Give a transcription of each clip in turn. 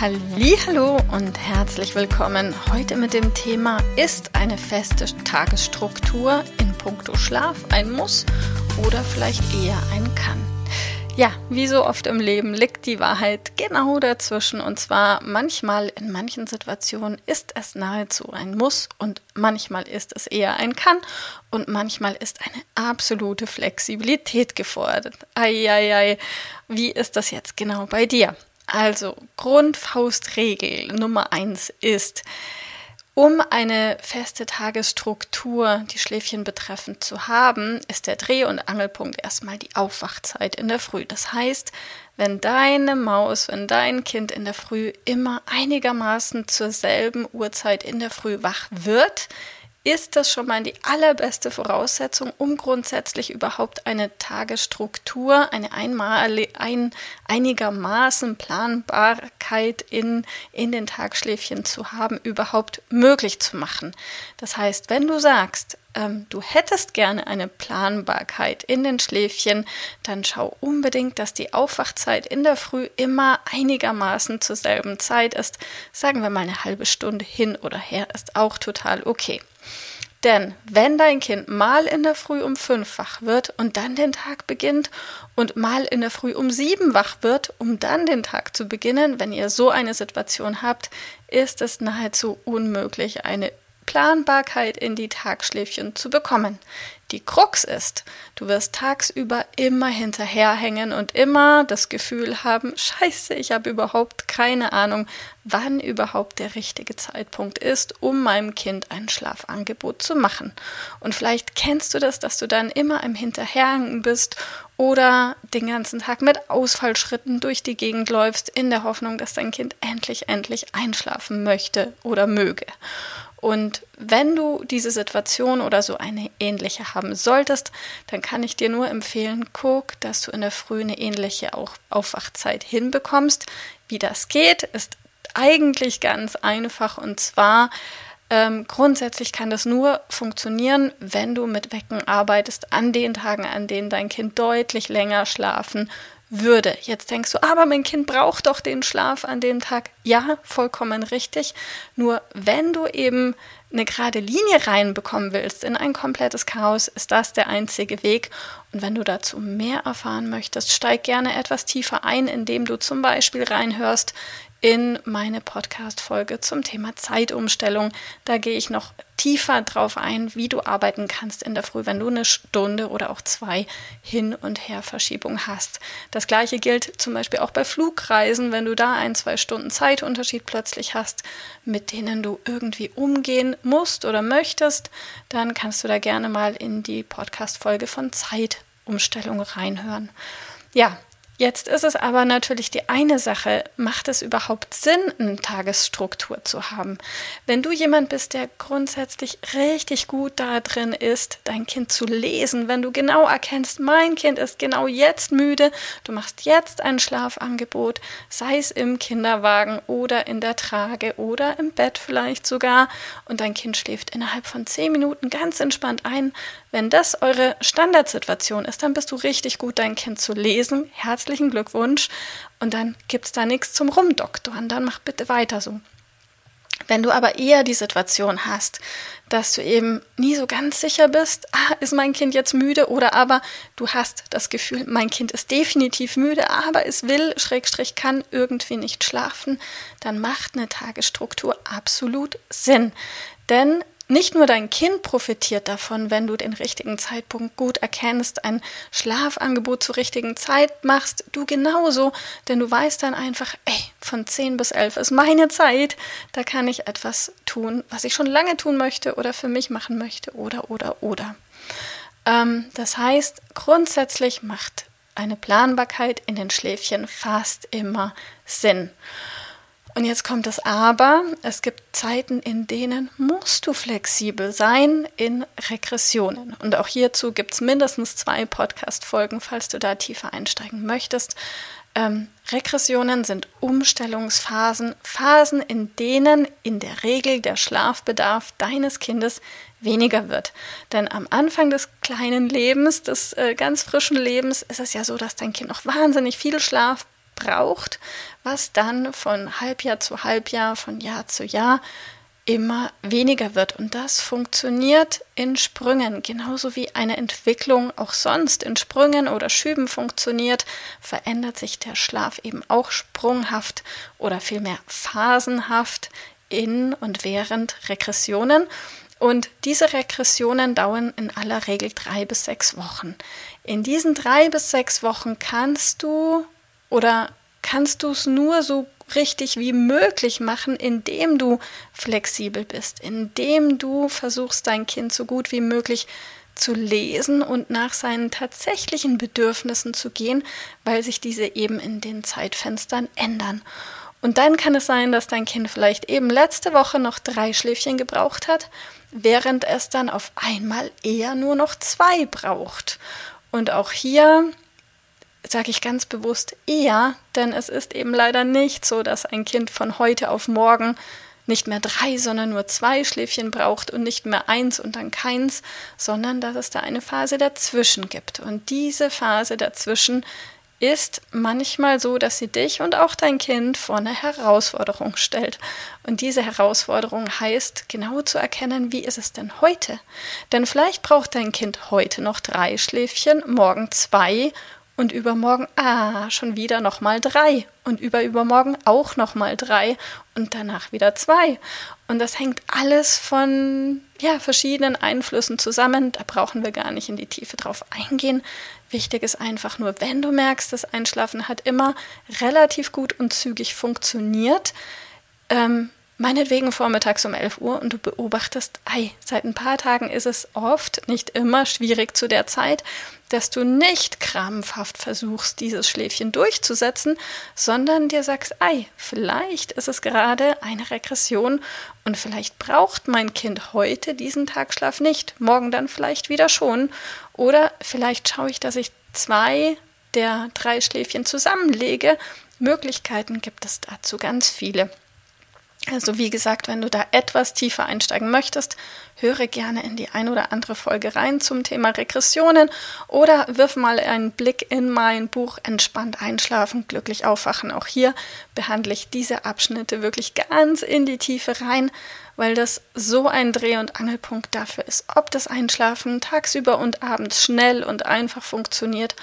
Hallo und herzlich willkommen heute mit dem Thema ist eine feste Tagesstruktur in puncto Schlaf ein Muss oder vielleicht eher ein Kann. Ja, wie so oft im Leben liegt die Wahrheit genau dazwischen und zwar manchmal in manchen Situationen ist es nahezu ein Muss und manchmal ist es eher ein Kann und manchmal ist eine absolute Flexibilität gefordert. Eieiei, wie ist das jetzt genau bei dir? Also Grundfaustregel Nummer eins ist, um eine feste Tagesstruktur, die Schläfchen betreffend, zu haben, ist der Dreh- und Angelpunkt erstmal die Aufwachzeit in der Früh. Das heißt, wenn deine Maus, wenn dein Kind in der Früh immer einigermaßen zur selben Uhrzeit in der Früh wach wird, ist das schon mal die allerbeste Voraussetzung, um grundsätzlich überhaupt eine Tagesstruktur, eine einmal, ein, einigermaßen Planbarkeit in, in den Tagschläfchen zu haben, überhaupt möglich zu machen. Das heißt, wenn du sagst, ähm, du hättest gerne eine Planbarkeit in den Schläfchen, dann schau unbedingt, dass die Aufwachzeit in der Früh immer einigermaßen zur selben Zeit ist. Sagen wir mal eine halbe Stunde hin oder her ist auch total okay. Denn wenn dein Kind mal in der Früh um fünf wach wird und dann den Tag beginnt und mal in der Früh um sieben wach wird, um dann den Tag zu beginnen, wenn ihr so eine Situation habt, ist es nahezu unmöglich, eine Planbarkeit in die Tagschläfchen zu bekommen. Die Krux ist, du wirst tagsüber immer hinterherhängen und immer das Gefühl haben, scheiße, ich habe überhaupt keine Ahnung, wann überhaupt der richtige Zeitpunkt ist, um meinem Kind ein Schlafangebot zu machen. Und vielleicht kennst du das, dass du dann immer im Hinterherhängen bist oder den ganzen Tag mit Ausfallschritten durch die Gegend läufst, in der Hoffnung, dass dein Kind endlich, endlich einschlafen möchte oder möge. Und wenn du diese Situation oder so eine ähnliche haben solltest, dann kann ich dir nur empfehlen, guck, dass du in der Früh eine ähnliche Aufwachzeit hinbekommst. Wie das geht, ist eigentlich ganz einfach und zwar ähm, grundsätzlich kann das nur funktionieren, wenn du mit Wecken arbeitest an den Tagen, an denen dein Kind deutlich länger schlafen würde. Jetzt denkst du, aber mein Kind braucht doch den Schlaf an dem Tag. Ja, vollkommen richtig. Nur wenn du eben eine gerade Linie reinbekommen willst in ein komplettes Chaos, ist das der einzige Weg. Und wenn du dazu mehr erfahren möchtest, steig gerne etwas tiefer ein, indem du zum Beispiel reinhörst in meine Podcast-Folge zum Thema Zeitumstellung. Da gehe ich noch tiefer drauf ein, wie du arbeiten kannst in der Früh, wenn du eine Stunde oder auch zwei Hin- und Herverschiebung hast. Das gleiche gilt zum Beispiel auch bei Flugreisen, wenn du da ein, zwei Stunden Zeitunterschied plötzlich hast, mit denen du irgendwie umgehen musst oder möchtest, dann kannst du da gerne mal in die Podcast-Folge von Zeitumstellung reinhören. Ja, Jetzt ist es aber natürlich die eine Sache, macht es überhaupt Sinn, eine Tagesstruktur zu haben? Wenn du jemand bist, der grundsätzlich richtig gut da drin ist, dein Kind zu lesen, wenn du genau erkennst, mein Kind ist genau jetzt müde, du machst jetzt ein Schlafangebot, sei es im Kinderwagen oder in der Trage oder im Bett vielleicht sogar, und dein Kind schläft innerhalb von zehn Minuten ganz entspannt ein, wenn das eure Standardsituation ist, dann bist du richtig gut, dein Kind zu lesen. Herzlichen Glückwunsch. Und dann gibt es da nichts zum Rumdoktoren. Dann mach bitte weiter so. Wenn du aber eher die Situation hast, dass du eben nie so ganz sicher bist, ah, ist mein Kind jetzt müde oder aber du hast das Gefühl, mein Kind ist definitiv müde, aber es will, Schrägstrich kann irgendwie nicht schlafen, dann macht eine Tagesstruktur absolut Sinn. Denn nicht nur dein Kind profitiert davon, wenn du den richtigen Zeitpunkt gut erkennst, ein Schlafangebot zur richtigen Zeit machst, du genauso, denn du weißt dann einfach, ey, von 10 bis 11 ist meine Zeit, da kann ich etwas tun, was ich schon lange tun möchte oder für mich machen möchte oder, oder, oder. Ähm, das heißt, grundsätzlich macht eine Planbarkeit in den Schläfchen fast immer Sinn. Und jetzt kommt das Aber. Es gibt Zeiten, in denen musst du flexibel sein in Regressionen. Und auch hierzu gibt es mindestens zwei Podcast-Folgen, falls du da tiefer einsteigen möchtest. Ähm, Regressionen sind Umstellungsphasen, Phasen, in denen in der Regel der Schlafbedarf deines Kindes weniger wird. Denn am Anfang des kleinen Lebens, des äh, ganz frischen Lebens, ist es ja so, dass dein Kind noch wahnsinnig viel Schlaf braucht, was dann von Halbjahr zu Halbjahr, von Jahr zu Jahr immer weniger wird. Und das funktioniert in Sprüngen, genauso wie eine Entwicklung auch sonst in Sprüngen oder Schüben funktioniert, verändert sich der Schlaf eben auch sprunghaft oder vielmehr phasenhaft in und während Regressionen. Und diese Regressionen dauern in aller Regel drei bis sechs Wochen. In diesen drei bis sechs Wochen kannst du oder kannst du es nur so richtig wie möglich machen, indem du flexibel bist, indem du versuchst, dein Kind so gut wie möglich zu lesen und nach seinen tatsächlichen Bedürfnissen zu gehen, weil sich diese eben in den Zeitfenstern ändern. Und dann kann es sein, dass dein Kind vielleicht eben letzte Woche noch drei Schläfchen gebraucht hat, während es dann auf einmal eher nur noch zwei braucht. Und auch hier sage ich ganz bewusst eher, denn es ist eben leider nicht so, dass ein Kind von heute auf morgen nicht mehr drei, sondern nur zwei Schläfchen braucht und nicht mehr eins und dann keins, sondern dass es da eine Phase dazwischen gibt. Und diese Phase dazwischen ist manchmal so, dass sie dich und auch dein Kind vor eine Herausforderung stellt. Und diese Herausforderung heißt, genau zu erkennen, wie ist es denn heute? Denn vielleicht braucht dein Kind heute noch drei Schläfchen, morgen zwei und übermorgen, ah, schon wieder nochmal drei und überübermorgen auch nochmal drei und danach wieder zwei. Und das hängt alles von ja, verschiedenen Einflüssen zusammen. Da brauchen wir gar nicht in die Tiefe drauf eingehen. Wichtig ist einfach nur, wenn du merkst, das Einschlafen hat immer relativ gut und zügig funktioniert, ähm, meinetwegen vormittags um 11 Uhr und du beobachtest, ei, seit ein paar Tagen ist es oft, nicht immer, schwierig zu der Zeit, dass du nicht krampfhaft versuchst, dieses Schläfchen durchzusetzen, sondern dir sagst, ei, vielleicht ist es gerade eine Regression und vielleicht braucht mein Kind heute diesen Tagschlaf nicht, morgen dann vielleicht wieder schon. Oder vielleicht schaue ich, dass ich zwei der drei Schläfchen zusammenlege. Möglichkeiten gibt es dazu ganz viele. Also wie gesagt, wenn du da etwas tiefer einsteigen möchtest, höre gerne in die ein oder andere Folge rein zum Thema Regressionen oder wirf mal einen Blick in mein Buch Entspannt einschlafen, glücklich aufwachen. Auch hier behandle ich diese Abschnitte wirklich ganz in die Tiefe rein, weil das so ein Dreh- und Angelpunkt dafür ist, ob das Einschlafen tagsüber und abends schnell und einfach funktioniert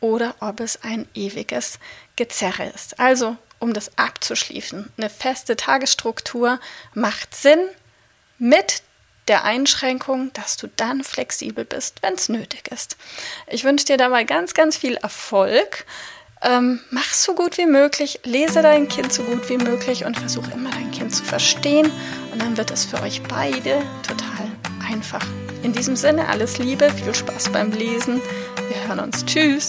oder ob es ein ewiges Gezerre ist. Also um das abzuschließen. Eine feste Tagesstruktur macht Sinn mit der Einschränkung, dass du dann flexibel bist, wenn es nötig ist. Ich wünsche dir dabei ganz, ganz viel Erfolg. Ähm, mach so gut wie möglich, lese dein Kind so gut wie möglich und versuche immer dein Kind zu verstehen. Und dann wird es für euch beide total einfach. In diesem Sinne alles Liebe, viel Spaß beim Lesen. Wir hören uns. Tschüss.